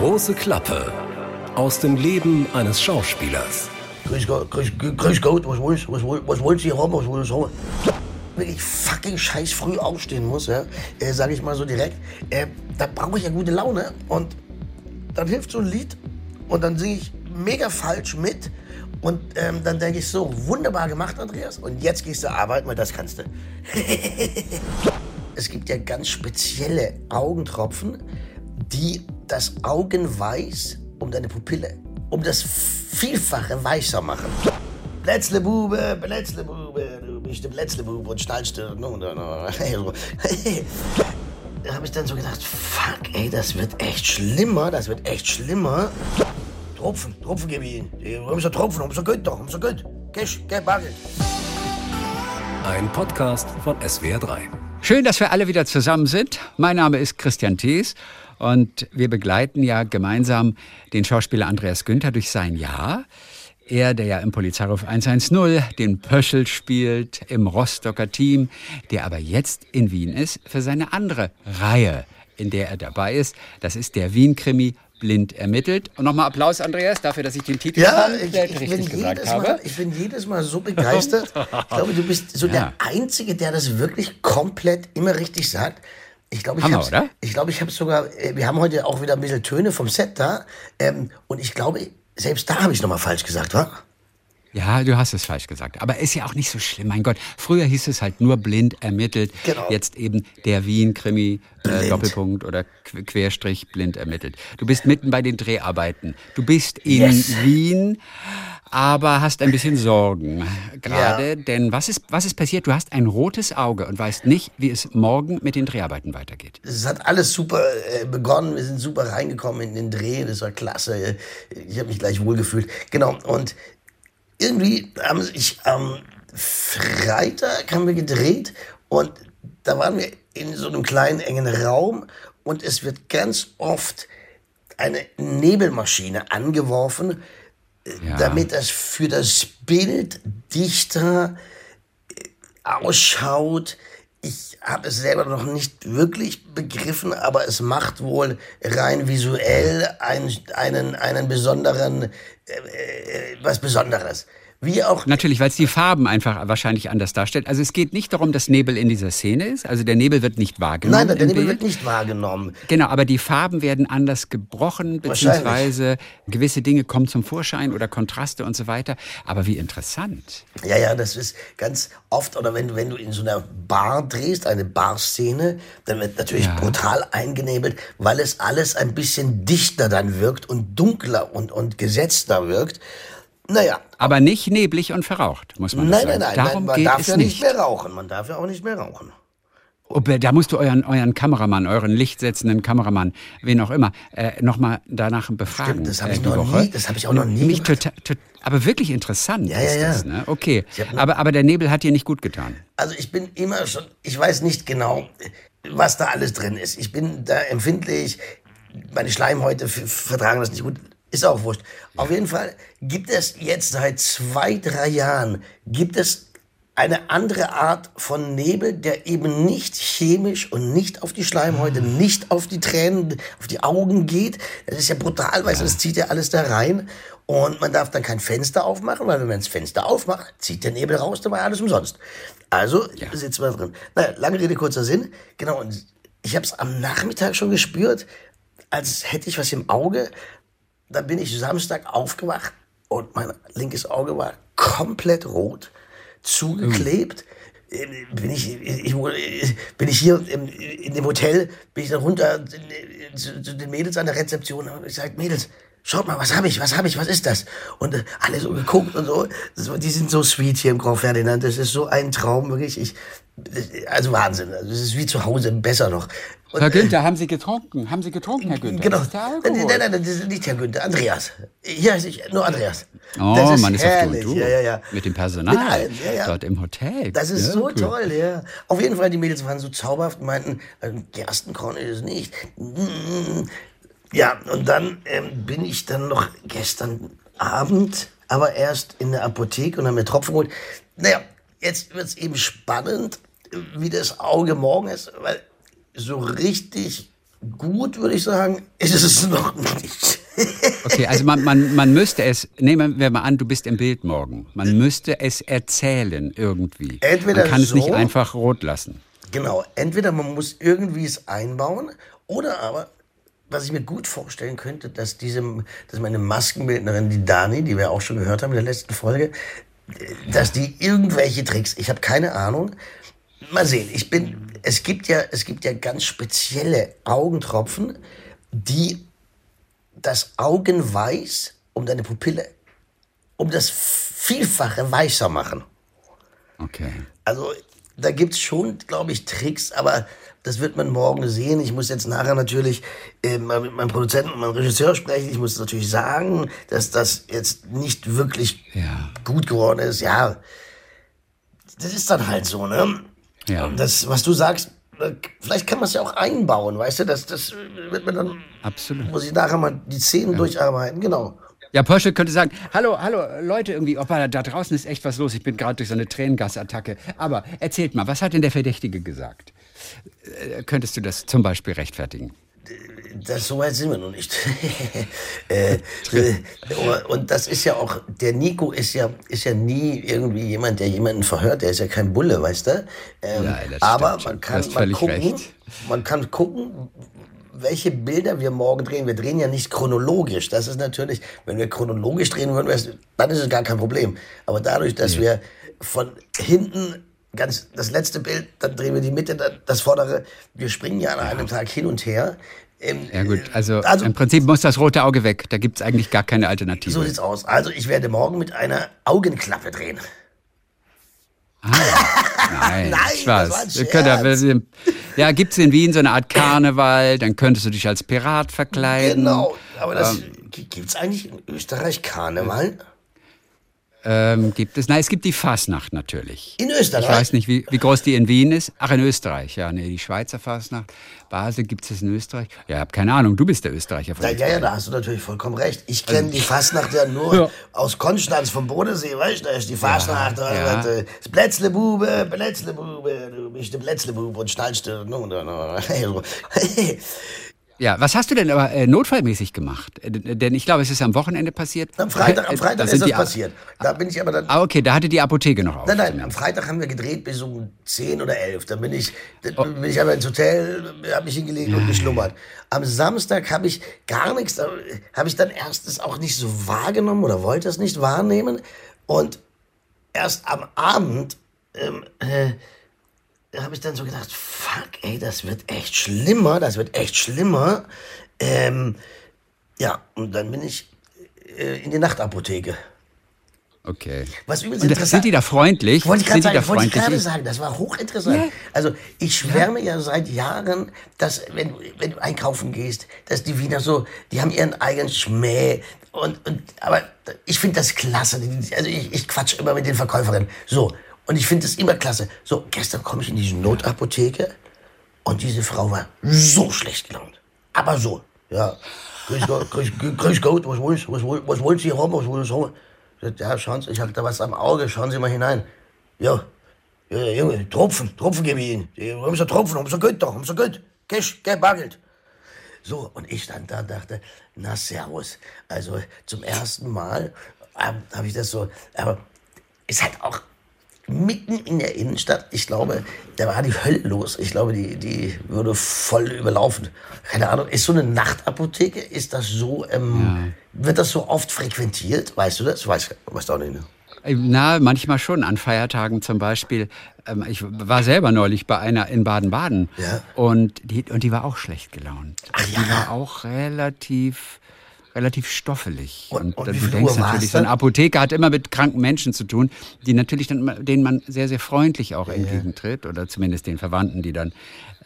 Große Klappe aus dem Leben eines Schauspielers. Grüß Gott, grüß, grüß Gott, was wollt, was was wollt ihr haben, was wollt ihr haben? Wenn ich fucking scheiß früh aufstehen muss, ja, äh, sage ich mal so direkt, äh, da brauche ich ja gute Laune und dann hilft so ein Lied und dann singe ich mega falsch mit und ähm, dann denke ich so, wunderbar gemacht, Andreas, und jetzt gehst du arbeiten, weil das kannst du. es gibt ja ganz spezielle Augentropfen, die das Augenweiß um deine Pupille, um das Vielfache weißer machen. Plätzle Bube, Plätzle Bube, du bist der Plätzle Bube und steilst du. No. Da habe ich dann so gedacht, fuck, ey, das wird echt schlimmer, das wird echt schlimmer. Tropfen, Tropfen gebe ich Ihnen. Sie Tropfen, Sie gut doch, Sie gut. Cash, Bargeld. Ein Podcast von SWR3. Schön, dass wir alle wieder zusammen sind. Mein Name ist Christian Thees und wir begleiten ja gemeinsam den Schauspieler Andreas Günther durch sein Jahr. Er, der ja im Polizeiruf 110 den Pöschel spielt, im Rostocker Team, der aber jetzt in Wien ist für seine andere Reihe, in der er dabei ist. Das ist der Wien-Krimi blind ermittelt. Und nochmal Applaus, Andreas, dafür, dass ich den Titel Ja, ich, ich, richtig bin gesagt jedes habe. Mal, ich bin jedes Mal so begeistert. Ich glaube, du bist so Ja. der Einzige, der das wirklich komplett immer richtig sagt. Ich glaube, ich habe oder? Ich glaube, ich habe sogar. äh, Wir haben heute auch wieder ein bisschen Töne vom Set da. Ähm, und ich glaube, selbst da habe ich nochmal falsch gesagt, wa? Ja, du hast es falsch gesagt. Aber ist ja auch nicht so schlimm. Mein Gott, früher hieß es halt nur blind ermittelt. Genau. Jetzt eben der Wien-Krimi, äh. Doppelpunkt oder Qu- Querstrich blind ermittelt. Du bist mitten bei den Dreharbeiten. Du bist in Yes. Wien, aber hast ein bisschen Sorgen gerade. Denn was ist, was ist passiert? Du hast ein rotes Auge und weißt nicht, wie es morgen mit den Dreharbeiten weitergeht. Es hat alles super äh, begonnen. Wir sind super reingekommen in den Dreh. Das war klasse. Ich habe mich gleich wohlgefühlt. Genau. Und irgendwie haben sich am Freitag haben wir gedreht und da waren wir in so einem kleinen engen Raum und es wird ganz oft eine Nebelmaschine angeworfen, äh, Ja. damit das für das Bild dichter ausschaut. Ich habe es selber noch nicht wirklich begriffen, aber es macht wohl rein visuell ein, einen, einen besonderen, äh, äh, was Besonderes. Wie auch Natürlich, weil es die Farben einfach wahrscheinlich anders darstellt. Also es geht nicht darum, dass Nebel in dieser Szene ist. Also der Nebel wird nicht wahrgenommen. Nein, der Nebel Bild. wird nicht wahrgenommen. Genau, aber die Farben werden anders gebrochen, beziehungsweise gewisse Dinge kommen zum Vorschein oder Kontraste und so weiter. Aber wie interessant. Ja, ja, das ist ganz oft, oder wenn du, wenn du in so einer Bar drehst, eine Barszene, dann wird natürlich Ja. brutal eingenebelt, weil es alles ein bisschen dichter dann wirkt und dunkler und, und gesetzter wirkt. Naja, Aber nicht neblig und verraucht, muss man nein, sagen. nein, nein, Darum nein, man geht darf es ja nicht mehr rauchen. Man darf ja auch nicht mehr rauchen. Da musst du euren, euren Kameramann, euren lichtsetzenden Kameramann, wen auch immer, äh, nochmal danach befragen. Stimmt, das habe äh, ich die noch Woche. nie- das habe ich auch noch nie Mich gemacht. total, tot, aber wirklich interessant Ja, ist ja, ja. das. Ne? Okay, hab- aber, aber der Nebel hat dir nicht gut getan. Also ich bin immer schon, ich weiß nicht genau, was da alles drin ist. Ich bin da empfindlich, meine Schleimhäute vertragen das nicht gut. Ist auch wurscht. Auf jeden Fall gibt es jetzt seit zwei, drei Jahren, gibt es eine andere Art von Nebel, der eben nicht chemisch und nicht auf die Schleimhäute, nicht auf die Tränen, auf die Augen geht. Das ist ja brutal, weil das zieht ja alles da rein. Und man darf dann kein Fenster aufmachen, weil wenn man das Fenster aufmacht, zieht der Nebel raus, dann war alles umsonst. Also sitzen wir drin. Naja, lange Rede, kurzer Sinn. Genau, und ich habe es am Nachmittag schon gespürt, als hätte ich was im Auge. Dann bin ich Samstag aufgewacht und mein linkes Auge war komplett rot, zugeklebt. Äh, Bin ich, ich, ich, bin ich hier im, in dem Hotel, bin ich dann runter zu, zu den Mädels an der Rezeption und hab gesagt, Mädels, schaut mal, was habe ich, was habe ich, was ist das? Und äh, alle so geguckt und so. Die sind so sweet hier im Grand Ferdinand. Das ist so ein Traum, wirklich. Ich, also Wahnsinn. Also es ist wie zu Hause, besser noch. Und, Herr Günther, haben Sie getrunken? Haben Sie getrunken, Herr Günther? Genau. Nein, nein, nein, das ist nicht Herr Günther, Andreas. Hier heiße ich nur Andreas. Oh, das ist man ist auf du. Ja, ja, ja. Mit dem Mit Personal allen, ja, ja. dort im Hotel. Das ist ja, so cool. toll, ja. Auf jeden Fall, die Mädels waren so zauberhaft und meinten, äh, Gerstenkorn ist es nicht. Ja, und dann ähm, bin ich dann noch gestern Abend, aber erst in der Apotheke und habe mir Tropfen geholt. Naja, jetzt wird es eben spannend, wie das Auge morgen ist, weil so richtig gut, würde ich sagen, ist es noch nicht. Okay, also man, man, man müsste es, nehmen wir mal an, du bist im Bild morgen. Man müsste es erzählen irgendwie. Entweder man kann es so- nicht einfach rot lassen. Genau, entweder man muss irgendwie es einbauen oder aber, was ich mir gut vorstellen könnte, dass diese, dass meine Maskenbildnerin, die Dani, die wir auch schon gehört haben in der letzten Folge, dass die irgendwelche Tricks, ich habe keine Ahnung. Mal sehen, ich bin, es gibt ja, es gibt ja ganz spezielle Augentropfen, die das Augenweiß um deine Pupille, um das Vielfache weißer machen. Okay. Also da gibt's schon, glaube ich, Tricks, aber das wird man morgen sehen. Ich muss jetzt nachher natürlich äh, mal mit meinem Produzenten und meinem Regisseur sprechen. Ich muss natürlich sagen, dass das jetzt nicht wirklich Ja. gut geworden ist. Ja, das ist dann halt so, ne? Ja. Das, was du sagst, äh, vielleicht kann man es ja auch einbauen, weißt du? Das, das wird man dann, Absolut. muss ich nachher mal die Szenen durcharbeiten, genau. Ja, Porsche könnte sagen, hallo, hallo, Leute, irgendwie, Opa, da draußen ist echt was los. Ich bin gerade durch so eine Tränengasattacke. Aber erzählt mal, was hat denn der Verdächtige gesagt? Äh, könntest du das zum Beispiel rechtfertigen? Das so weit sind wir noch nicht. äh, äh, und das ist ja auch, der Nico ist ja, ist ja nie irgendwie jemand, der jemanden verhört, der ist ja kein Bulle, weißt du? Ähm, Ja, aber man kann völlig gucken, recht. man kann gucken, welche Bilder wir morgen drehen. Wir drehen ja nicht chronologisch. Das ist natürlich, wenn wir chronologisch drehen würden, dann ist es gar kein Problem. Aber dadurch, dass wir von hinten ganz das letzte Bild, dann drehen wir die Mitte, das vordere. Wir springen ja an einem Tag hin und her. Ähm, Ja gut, also, Also- im Prinzip muss das rote Auge weg. Da gibt es eigentlich gar keine Alternative. So sieht's aus. Also ich werde morgen mit einer Augenklappe drehen. Nein, Nein, Spaß. das war ein Scherz. ja, gibt es in Wien so eine Art Karneval, dann könntest du dich als Pirat verkleiden. Genau. Aber das Ähm. gibt's eigentlich in Österreich Karneval? Ähm, gibt es? Nein, es gibt die Fasnacht natürlich. In Österreich? Ich weiß nicht, wie, wie groß die in Wien ist. Ach, in Österreich. Ja, nee, die Schweizer Fasnacht. Basel gibt es in Österreich. Ja, hab keine Ahnung. Du bist der Österreicher von Ja, uns ja, ja, da hast du natürlich vollkommen recht. Ich kenne die Fastnacht ja nur Also Ja. aus Konstanz vom Bodensee, weißt du? Da ist die Fastnacht, da ja. wird, äh, das Plätzlebube, Plätzlebube, du bist der Plätzlebube und schnallst du. Ja, was hast du denn aber äh, notfallmäßig gemacht? Äh, denn ich glaube, es ist am Wochenende passiert. Am Freitag, am Äh, Freitag da ist das passiert. Da bin ich aber dann Ah, okay, da hatte die Apotheke noch auf. Nein, nein, am Freitag haben wir gedreht bis um 10 oder 11. Dann bin ich, dann Oh. bin ich aber ins Hotel, habe mich hingelegt und geschlummert. Am Samstag habe ich gar nichts, da habe ich dann erstens auch nicht so wahrgenommen oder wollte es nicht wahrnehmen. Und erst am Abend ähm, äh, habe ich dann so gedacht, fuck, ey, das wird echt schlimmer, das wird echt schlimmer. Ähm, ja, und dann bin ich äh, in die Nachtapotheke. Okay. Was übrigens Und interessant sind die da freundlich? wollte ich gerade da sagen, wollte ich freundlich? gerade sagen, das war hochinteressant. Ja. Also ich schwärme ja. seit Jahren, dass wenn, du- wenn du einkaufen gehst, dass die Wiener so, die haben ihren eigenen Schmäh. Und, und, aber ich finde das klasse. Also ich, ich quatsch immer mit den Verkäuferinnen. So, und ich finde das immer klasse. So, gestern komme ich in diese Notapotheke und diese Frau war so schlecht gelaunt. Aber so, ja. Grüß Gott, grüß, grüß Gott, was wollen Sie, was, wollen- was wollen Sie haben, was wollen Sie haben? Ich sag, Ja, schauen Sie, ich habe da was am Auge, schauen Sie mal hinein. Ja, ja, Junge, Tropfen, Tropfen gebe ich Ihnen. Haben Sie Tropfen, haben Sie gut doch, haben Sie gut. Cash, gell, Bargeld. So, und ich stand da und dachte, na servus. Also zum ersten Mal ähm, habe ich das so, aber ist halt auch mitten in der Innenstadt. Ich glaube, da war die Hölle los. Ich glaube, die, die würde voll überlaufen. Keine Ahnung, ist so eine Nachtapotheke, ist das so, ähm, wird das so oft frequentiert? Weißt du das? Weiß, weißt du auch nicht, ne? Na, manchmal schon, an Feiertagen zum Beispiel. Ähm, Ich war selber neulich bei einer in Baden-Baden Ja. und, die, und die war auch schlecht gelaunt. Ach Die ja. war auch relativ, relativ stoffelig. Und- und du wie viel denkst natürlich, so eine dann? Apotheke hat immer mit kranken Menschen zu tun, die natürlich dann, denen man sehr, sehr freundlich auch entgegentritt oder zumindest den Verwandten, die dann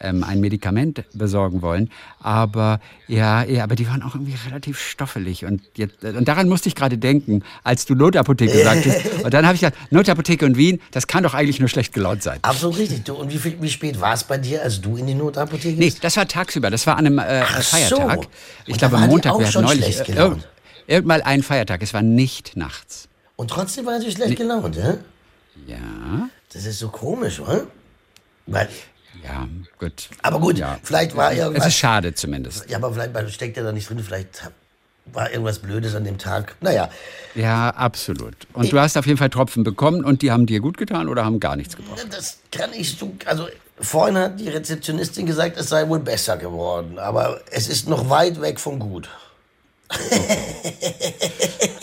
ähm, ein Medikament besorgen wollen. Aber ja, ja, aber die waren auch irgendwie relativ stoffelig. Und, jetzt, und daran musste ich gerade denken, als du Notapotheke sagtest. Und dann habe ich gedacht, Notapotheke und Wien, das kann doch eigentlich nur schlecht gelaunt sein. Absolut richtig. Du, und wie, viel, wie spät war es bei dir, als du in die Notapotheke Nee, bist? das war tagsüber. Das war an einem äh, Ach so. Feiertag. Und Ich glaube, am Montag, wir hatten neulich schlecht äh, gelaunt. irgend mal einen Feiertag. Es war nicht nachts. Und trotzdem war sie schlecht gelaunt, ja? Ja. Das ist so komisch, oder? Weil, Ja, gut. Aber gut, Ja. vielleicht war Es irgendwas. ist schade zumindest. Ja, aber vielleicht steckt ja da nicht drin, vielleicht war irgendwas Blödes an dem Tag. Naja, Ja, absolut. Und du hast auf jeden Fall Tropfen bekommen und die haben dir gut getan oder haben gar nichts gebracht? das kann ich so. Also, vorhin hat die Rezeptionistin gesagt, es sei wohl besser geworden. Aber es ist noch weit weg von gut.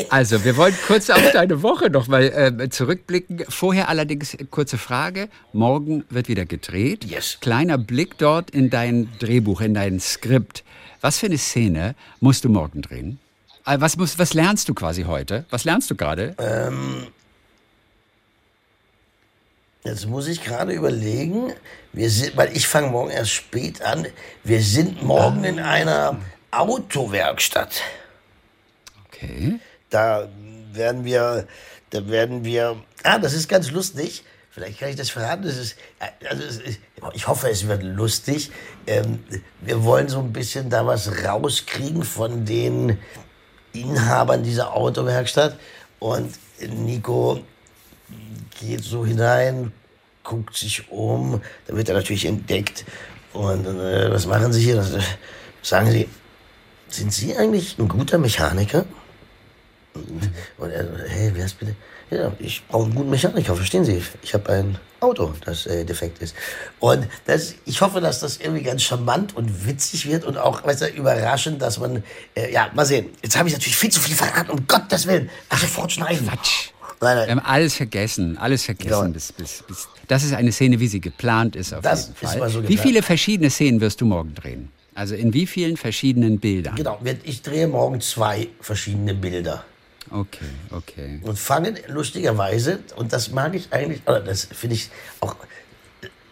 Also, wir wollen kurz auf deine Woche noch mal äh, zurückblicken. Vorher allerdings kurze Frage. Morgen wird wieder gedreht. Yes. Kleiner Blick dort in dein Drehbuch, in dein Skript. Was für eine Szene musst du morgen drehen? Äh, Was, musst, was lernst du quasi heute? Was lernst du gerade? Jetzt muss ich gerade überlegen, wir sind, weil ich fange morgen erst spät an. Wir sind morgen in einer Autowerkstatt. Okay. Da werden wir, da werden wir, ah, das ist ganz lustig. Vielleicht kann ich das verraten. Das ist, also ist, ich hoffe, es wird lustig. Ähm, wir wollen so ein bisschen da was rauskriegen von den Inhabern dieser Autowerkstatt. Und Nico geht so hinein, guckt sich um, dann wird er natürlich entdeckt. Und äh, was machen Sie hier? Das, äh, sagen Sie, sind Sie eigentlich ein guter Mechaniker? Und er, so, hey, wer ist bitte? Ja, ich brauche einen guten Mechaniker, verstehen Sie? Ich habe ein Auto, das äh, defekt ist. Und das, ich hoffe, dass das irgendwie ganz charmant und witzig wird und auch, weißt du, überraschend, dass man, äh, ja, mal sehen. Jetzt habe ich natürlich viel zu viel verraten, um Gottes Willen. Ach, sofort schneiden. Quatsch. Nein, Wir nein. haben alles vergessen, alles vergessen. Ja. Bis, bis, bis. Das ist eine Szene, wie sie geplant ist auf Das jeden Fall. so wie viele verschiedene Szenen wirst du morgen drehen? Also in wie vielen verschiedenen Bildern? Genau, ich drehe morgen zwei verschiedene Bilder. Okay, okay. und fangen lustigerweise, und das mag ich eigentlich, oder das finde ich auch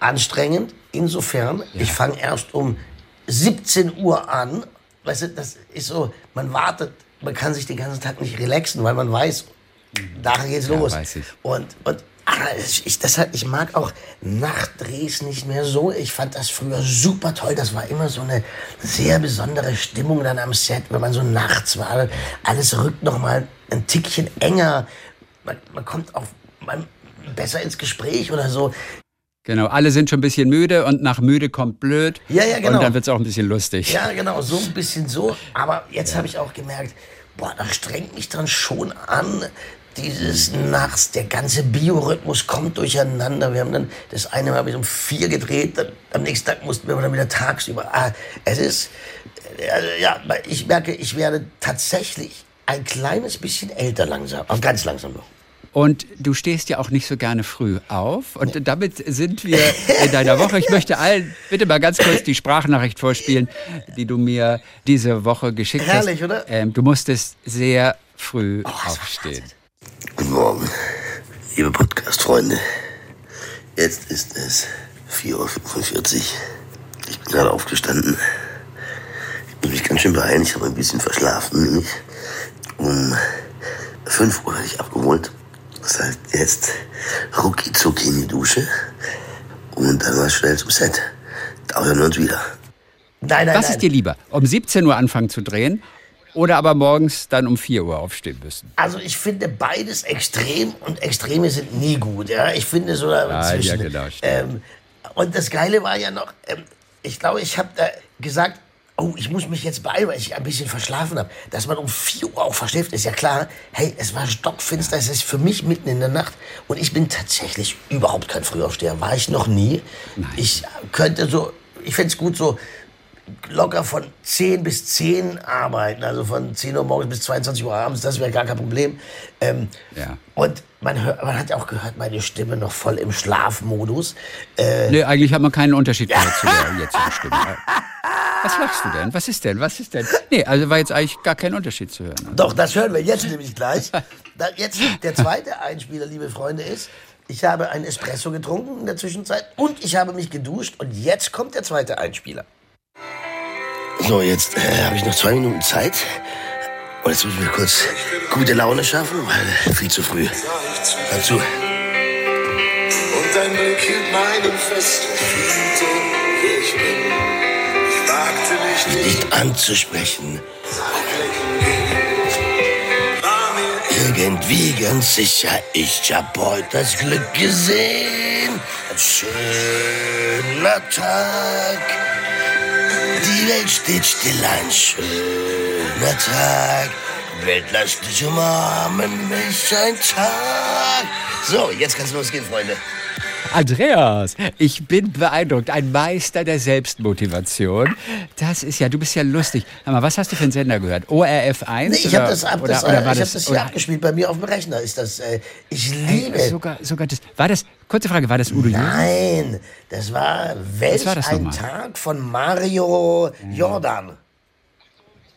anstrengend, insofern, ich fange erst um 17 Uhr an. Weißt du, das ist so, man wartet, man kann sich den ganzen Tag nicht relaxen, weil man weiß, nachher geht's Ja, los. weiß ich. Und, und ah, ich, deshalb, ich mag auch Nachtdrehs nicht mehr so. Ich fand das früher super toll. Das war immer so eine sehr besondere Stimmung dann am Set, wenn man so nachts war. Alles rückt noch mal ein Tickchen enger. Man, man kommt auch man, besser ins Gespräch oder so. Genau, alle sind schon ein bisschen müde und nach müde kommt blöd. Ja, ja, genau. Und dann wird es auch ein bisschen lustig. Ja, genau, so ein bisschen so. Aber jetzt habe ich auch gemerkt, boah, das strengt mich dann schon an. Dieses nachts, der ganze Biorhythmus kommt durcheinander. Wir haben dann das eine Mal bis um vier gedreht, dann, am nächsten Tag mussten wir dann wieder tagsüber. Ah, es ist, äh, ja, ich merke, ich werde tatsächlich ein kleines bisschen älter langsam, aber ganz langsam noch. Und du stehst ja auch nicht so gerne früh auf. Und damit sind wir in deiner Woche. Ich möchte allen bitte mal ganz kurz die Sprachnachricht vorspielen, die du mir diese Woche geschickt Herrlich, hast. oder? Ähm, du musstest sehr früh war aufstehen. Guten Morgen, liebe Podcast-Freunde. Jetzt ist es 4.45 Uhr. Ich bin gerade aufgestanden. Ich muss mich ganz schön beeilen. Ich habe ein bisschen verschlafen, nämlich um 5 Uhr werde ich abgeholt. Das heißt, jetzt rucki zucki in die Dusche und dann mal schnell zum Set. Da hören wir uns wieder. Nein, nein, Was ist dir lieber? Um 17 Uhr anfangen zu drehen oder aber morgens dann um 4 Uhr aufstehen müssen? Also ich finde beides extrem und Extreme sind nie gut. Ja? Ich finde so dazwischen. ja, genau, ähm, und das Geile war ja noch, ähm, ich glaube, ich habe da gesagt, oh, ich muss mich jetzt beeilen, weil ich ein bisschen verschlafen habe. Dass man um 4 Uhr auch verschläft, ist ja klar. Hey, es war stockfinster, es ist für mich mitten in der Nacht. Und ich bin tatsächlich überhaupt kein Frühaufsteher. War ich noch nie. Ich könnte so, ich fände es gut so locker von 10 bis 10 arbeiten, also von 10 Uhr morgens bis 22 Uhr abends, das wäre gar kein Problem. Ähm, Ja. Und man, hört, man hat ja auch gehört, meine Stimme noch voll im Schlafmodus. Äh, Nee, eigentlich hat man keinen Unterschied gehört zu der jetzigen Stimme. Was lachst du denn? Was ist denn? Was ist denn? Nee, also war jetzt eigentlich gar kein Unterschied zu hören. Doch, das hören wir jetzt nämlich gleich. Da, jetzt der zweite Einspieler, liebe Freunde, ist, ich habe einen Espresso getrunken in der Zwischenzeit und ich habe mich geduscht und jetzt kommt der zweite Einspieler. So, jetzt äh, habe ich noch zwei Minuten Zeit. Und jetzt müssen wir kurz gute Laune schaffen, weil viel zu früh. Hör zu. Und dein Blick hielt meinen fest und fühlte, wer ich bin. Ich wagte mich nicht, Nicht anzusprechen. mir Irgendwie ganz sicher, ich hab heute das Glück gesehen. ein schöner Tag. Die Welt steht still, ein schöner Tag. Welt, lass dich umarmen, welch ein Tag. So, jetzt kann's losgehen, Freunde. Andreas, ich bin beeindruckt. Ein Meister der Selbstmotivation. Das ist ja, du bist ja lustig. Aber was hast du für einen Sender gehört? ORF 1? Nee, ich oder, habe das, ab, oder, das, oder äh, war ich hab das, das hier oder, abgespielt. Bei mir auf dem Rechner ist das. Äh, ich liebe. sogar, sogar das. War das, kurze Frage, war das Udo Jürgens? Nein, das war welch war das ein? Tag von Mario Jordan.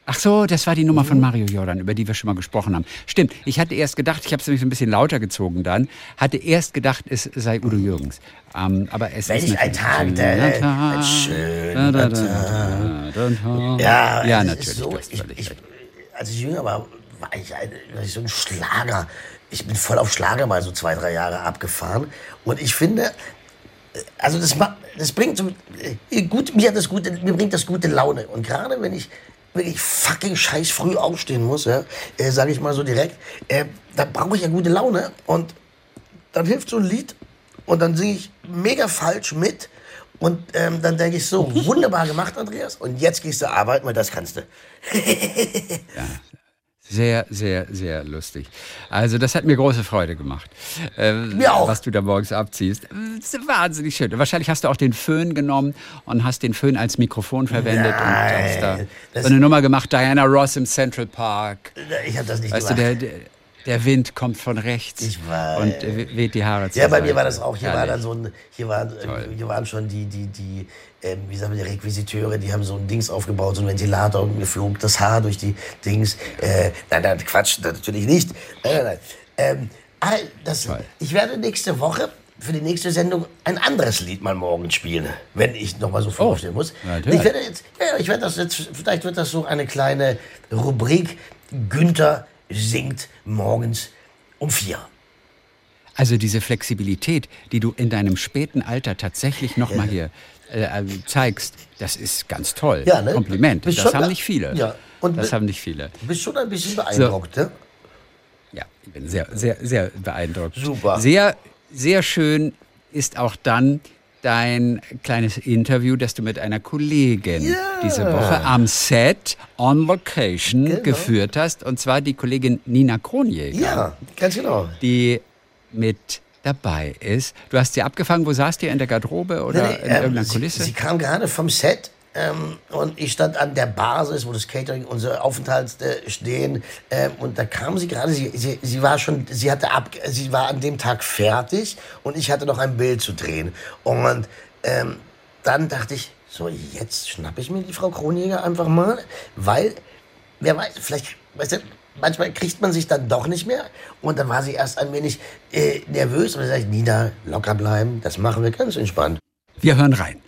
Ach so, das war die Nummer Mhm. von Mario Jordan, über die wir schon mal gesprochen haben. Stimmt, ich hatte erst gedacht, ich habe es nämlich so ein bisschen lauter gezogen dann, hatte erst gedacht, es sei Udo Jürgens. Ähm, aber es Welch ist ein Tag, der- ein Tag. schöner da. Ja, ja natürlich. So, ich, ich, als ich jünger war, war ich, ein, war ich so ein Schlager. Ich bin voll auf Schlager mal so zwei, drei Jahre abgefahren. Und ich finde, äh, also das, das bringt so, äh, gut, mir, hat das gute, mir bringt das gute Laune. Und gerade wenn ich wirklich fucking scheiß früh aufstehen muss, ja, äh, sage ich mal so direkt, äh, da brauche ich ja gute Laune. Und dann hilft so ein Lied und dann singe ich mega falsch mit. Und ähm, dann denke ich so, wunderbar gemacht, Andreas. Und jetzt gehst du arbeiten, weil das kannst du. Sehr, sehr, sehr lustig. Also das hat mir große Freude gemacht, äh, Mir auch. was du da morgens abziehst. Wahnsinnig schön. Wahrscheinlich hast du auch den Föhn genommen und hast den Föhn als Mikrofon verwendet und hast da das- so eine Nummer gemacht, Diana Ross im Central Park. Ich habe das nicht Weißt du, gemacht. der, der, der Wind kommt von rechts Ich weiß. und weht die Haare zur ja, bei mir war das auch. Hier war dann so ein, hier waren, hier waren schon die, die, die, ähm, wie sagen wir, die Requisiteure, die haben so ein Dings aufgebaut, so ein Ventilator, und flog das Haar durch die Dings. Äh, nein, nein, Quatsch, natürlich nicht. Nein, nein, nein. Ähm, das, ich werde nächste Woche für die nächste Sendung ein anderes Lied mal morgen spielen, wenn ich noch mal so Oh, aufstehen muss. Ich werde jetzt, ja, ich werde das jetzt, vielleicht wird das so eine kleine Rubrik. Günther singt morgens um vier. Also diese Flexibilität, die du in deinem späten Alter tatsächlich noch mal hier äh, äh, zeigst, das ist ganz toll. Ja, ne? Kompliment. Bist Das haben da- nicht viele. Ja, und das haben nicht viele. Du bist schon ein bisschen beeindruckt, ne? Ja, ich bin sehr, sehr, sehr beeindruckt. Super. Sehr, sehr schön ist auch dann dein kleines Interview, das du mit einer Kollegin diese Woche am Set on Location Genau. geführt hast. Und zwar die Kollegin Nina Kronjäger, Ja, ganz genau. die mit dabei ist. Du hast sie abgefangen. Wo saßt ihr? In der Garderobe oder Nee, nee, in ähm, irgendeiner Kulisse? Sie, sie kam gerade vom Set ähm, und ich stand an der Basis, wo das Catering, unsere Aufenthalte äh, stehen. Ähm, und da kam sie gerade. Sie, sie, sie war schon, sie hatte ab, sie war an dem Tag fertig und ich hatte noch ein Bild zu drehen. Und ähm, dann dachte ich, so jetzt schnappe ich mir die Frau Kronjäger einfach mal, weil wer weiß, vielleicht, weißt du, manchmal kriegt man sich dann doch nicht mehr. Und dann war sie erst ein wenig äh, nervös. Und dann sage ich, Nina, locker bleiben, das machen wir ganz entspannt. Wir hören rein.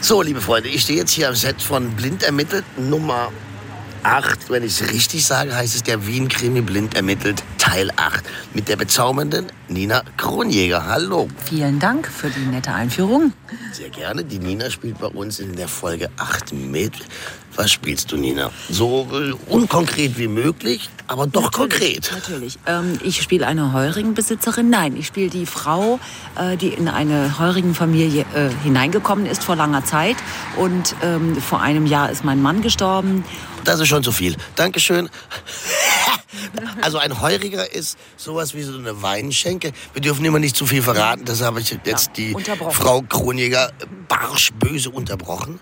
So, liebe Freunde, ich stehe jetzt hier am Set von Blind ermittelt Nummer 8. Wenn ich es richtig sage, heißt es der Wien-Krimi Blind ermittelt Teil 8. Mit der bezaubernden Nina Kronjäger. Hallo. Vielen Dank für die nette Einführung. Sehr gerne. Die Nina spielt bei uns in der Folge 8 mit. Was spielst du, Nina? So äh, unkonkret wie möglich, aber doch konkret. Natürlich. Ähm, ich spiele eine Heurigenbesitzerin. Nein, ich spiele die Frau, äh, die in eine Heurigenfamilie äh, hineingekommen ist vor langer Zeit. Und ähm, vor einem Jahr ist mein Mann gestorben. Das ist schon zu viel. Dankeschön. Also ein Heuriger ist sowas wie so eine Weinschenke. Wir dürfen immer nicht zu viel verraten. Das habe ich jetzt die unterbrochen. Frau Kronjäger barsch böse unterbrochen.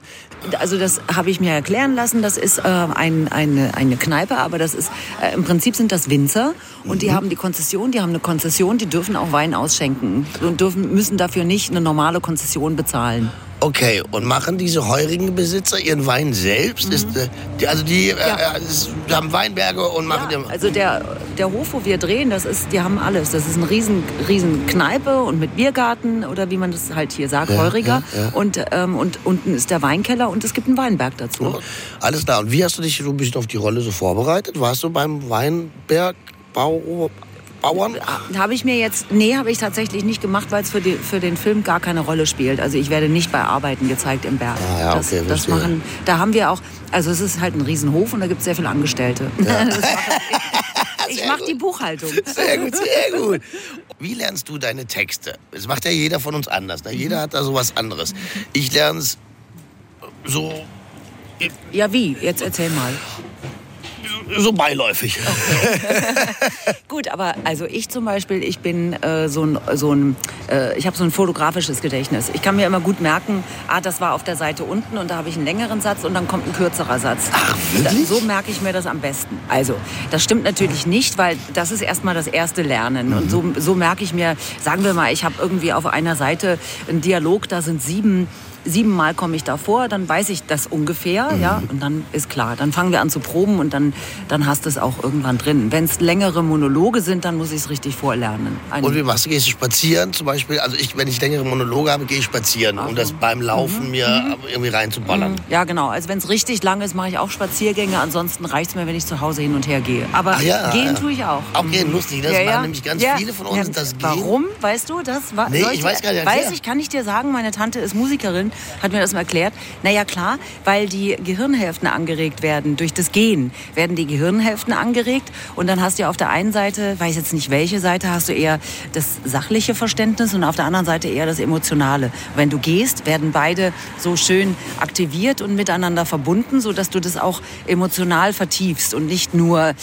Also das habe ich mir erklären lassen. Das ist äh, ein, eine, eine Kneipe, aber das ist äh, im Prinzip sind das Winzer und die haben die Konzession. Die haben eine Konzession. Die dürfen auch Wein ausschenken und dürfen müssen dafür nicht eine normale Konzession bezahlen. Okay, und machen diese heurigen Besitzer ihren Wein selbst? Ist, äh, die, also die, äh, Ja. äh, es- die haben Weinberge und machen Ja, den... also der, der Hof, wo wir drehen, das ist, die haben alles. Das ist eine riesen, riesen Kneipe und mit Biergarten oder wie man das halt hier sagt, Heuriger. Und, ähm, und unten ist der Weinkeller und es gibt einen Weinberg dazu. Alles klar. Und wie hast du dich so ein bisschen auf die Rolle so vorbereitet? Warst du beim Weinbergbau... Bauern? Habe ich mir jetzt, nee, habe ich tatsächlich nicht gemacht, weil es für, die, für den Film gar keine Rolle spielt. Also ich werde nicht bei Arbeiten gezeigt im Berg. Ah, ja, das, okay, das machen, da haben wir auch, also es ist halt ein Riesenhof und da gibt es sehr viele Angestellte. Machen- ich sehr mache die Buchhaltung. Sehr gut, sehr gut. Wie lernst du deine Texte? Das macht ja jeder von uns anders. Ne? Jeder hat da sowas anderes. Ich lerne es so, Ja, wie? Jetzt erzähl mal. So beiläufig. Gut, aber also ich zum Beispiel, ich bin äh, so ein, so ein äh, ich habe so ein fotografisches Gedächtnis. Ich kann mir immer gut merken, ah, das war auf der Seite unten und da habe ich einen längeren Satz und dann kommt ein kürzerer Satz. Ach, wirklich? Da, so merke ich mir das am besten. Also, das stimmt natürlich nicht, weil das ist erstmal das erste Lernen. Und so, so merke ich mir, sagen wir mal, ich habe irgendwie auf einer Seite einen Dialog, da sind sieben Siebenmal komme ich davor, dann weiß ich das ungefähr, ja, und dann ist klar. Dann fangen wir an zu proben und dann, dann hast du es auch irgendwann drin. Wenn es längere Monologe sind, dann muss ich es richtig vorlernen. Ein- Und wie machst du? Gehst du spazieren zum Beispiel? Also ich, wenn ich längere Monologe habe, gehe ich spazieren, um das beim Laufen mir irgendwie reinzuballern. Ja, genau. Also wenn es richtig lang ist, mache ich auch Spaziergänge. Ansonsten reicht es mir, wenn ich zu Hause hin und her gehe. Aber ja, gehen ja. tue ich auch. Auch gehen, lustig. Das Ja, machen nämlich ganz viele von uns, das Gehen. Warum? Weißt du das? Wa- Nee, ich weiß gar nicht. Weiß ich, kann ich dir sagen, meine Tante ist Musikerin, hat mir das mal erklärt. Naja, klar, weil die Gehirnhälften angeregt werden. Durch das Gehen werden die Gehirnhälften angeregt. Und dann hast du ja auf der einen Seite, weiß jetzt nicht welche Seite, hast du eher das sachliche Verständnis und auf der anderen Seite eher das emotionale. Wenn du gehst, werden beide so schön aktiviert und miteinander verbunden, sodass du das auch emotional vertiefst und nicht nur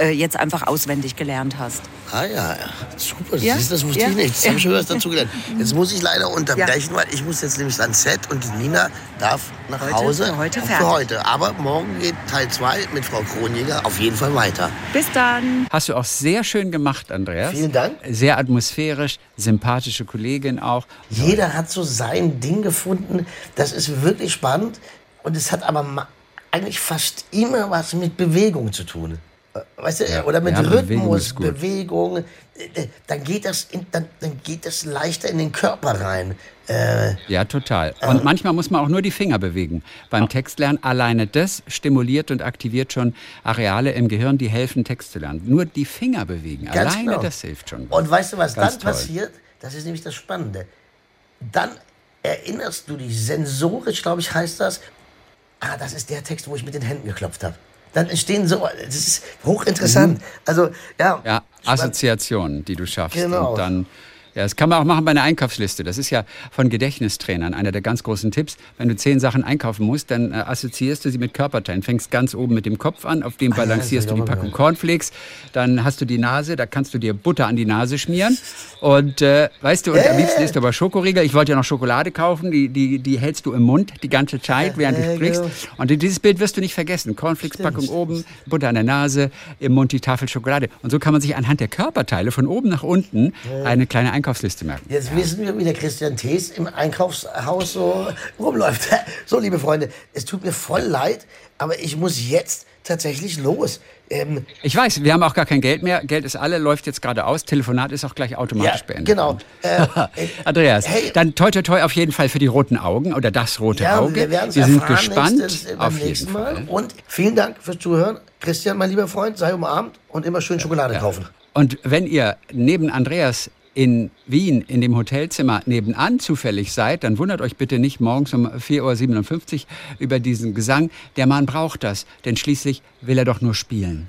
äh, jetzt einfach auswendig gelernt hast. Ah ja, super. Ja? Siehst, das wusste Ja? ich nicht. Jetzt habe ich schon was dazu gelernt. Jetzt muss ich leider unterbrechen, Ja. weil ich muss jetzt nämlich ans Set und die Nina darf nach Heute- Hause. für heute fertig. Für heute. Aber morgen geht Teil 2 mit Frau Kronjäger auf jeden Fall weiter. Bis dann. Hast du auch sehr schön gemacht, Andreas. Vielen Dank. Sehr atmosphärisch, sympathische Kollegin auch. Jeder hat so sein Ding gefunden. Das ist wirklich spannend. Und es hat aber eigentlich fast immer was mit Bewegung zu tun. Äh, Weißt du, Ja. oder mit Ja, Rhythmus. Bewegung. Äh, äh, Dann geht, das in, dann, dann geht das leichter in den Körper rein. Äh, Ja, total. Und manchmal muss man auch nur die Finger bewegen. Beim Textlernen alleine das stimuliert und aktiviert schon Areale im Gehirn, die helfen, Text zu lernen. Nur die Finger bewegen. Alleine genau. das hilft schon. Und weißt du, was Ganz dann toll. passiert? Das ist nämlich das Spannende. Dann erinnerst du dich, sensorisch, glaube ich, heißt das, ah, das ist der Text, wo ich mit den Händen geklopft habe. Dann entstehen so, das ist hochinteressant. Also, ja. Mhm. Ja. Assoziationen, die du schaffst. Genau. Und dann, ja, das kann man auch machen bei einer Einkaufsliste. Das ist ja von Gedächtnistrainern einer der ganz großen Tipps. Wenn du zehn Sachen einkaufen musst, dann äh, assoziierst du sie mit Körperteilen. Fängst ganz oben mit dem Kopf an, auf dem Ah, balancierst das du die Packung Cornflakes. Dann hast du die Nase, da kannst du dir Butter an die Nase schmieren. Und äh, weißt du, und am liebsten isst du aber Schokoriegel. Ich wollte ja noch Schokolade kaufen, die, die, die hältst du im Mund die ganze Zeit, während du sprichst. genau. Und dieses Bild wirst du nicht vergessen. Cornflakes-Packung oben, Butter an der Nase, im Mund die Tafel Schokolade. Und so kann man sich anhand der Körperteile von oben nach unten eine kleine Einkaufsliste merken. Jetzt wissen wir, wie der Christian Thees im Einkaufshaus so rumläuft. So, liebe Freunde, es tut mir voll leid, aber ich muss jetzt tatsächlich los. Ähm, Ich weiß, wir haben auch gar kein Geld mehr. Geld ist alle, läuft jetzt gerade aus. Telefonat ist auch gleich automatisch Ja, beendet. genau. Äh, äh, Andreas, hey. dann toi toi toi auf jeden Fall für die roten Augen oder das rote ja, Auge. wir wir sind gespannt nächstes, äh, auf jeden nächsten Mal. Fall. Und vielen Dank fürs Zuhören. Christian, mein lieber Freund, sei umarmt und immer schön Schokolade kaufen. Und wenn ihr neben Andreas in Wien in dem Hotelzimmer nebenan zufällig seid, dann wundert euch bitte nicht morgens um 4.57 Uhr über diesen Gesang. Der Mann braucht das, denn schließlich will er doch nur spielen.